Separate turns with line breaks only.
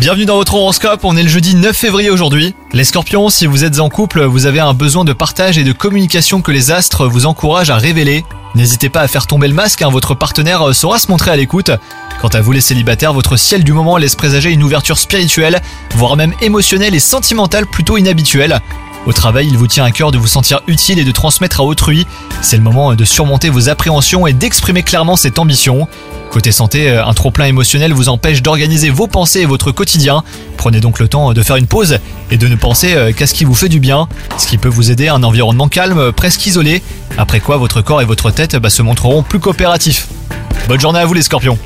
Bienvenue dans votre horoscope, on est le jeudi 9 février aujourd'hui. Les scorpions, si vous êtes en couple, vous avez un besoin de partage et de communication que les astres vous encouragent à révéler. N'hésitez pas à faire tomber le masque, hein, votre partenaire saura se montrer à l'écoute. Quant à vous les célibataires, votre ciel du moment laisse présager une ouverture spirituelle, voire même émotionnelle et sentimentale plutôt inhabituelle. Au travail, il vous tient à cœur de vous sentir utile et de transmettre à autrui. C'est le moment de surmonter vos appréhensions et d'exprimer clairement cette ambition. Côté santé, un trop-plein émotionnel vous empêche d'organiser vos pensées et votre quotidien. Prenez donc le temps de faire une pause et de ne penser qu'à ce qui vous fait du bien, ce qui peut vous aider à un environnement calme, presque isolé, après quoi votre corps et votre tête bah, se montreront plus coopératifs. Bonne journée à vous les scorpions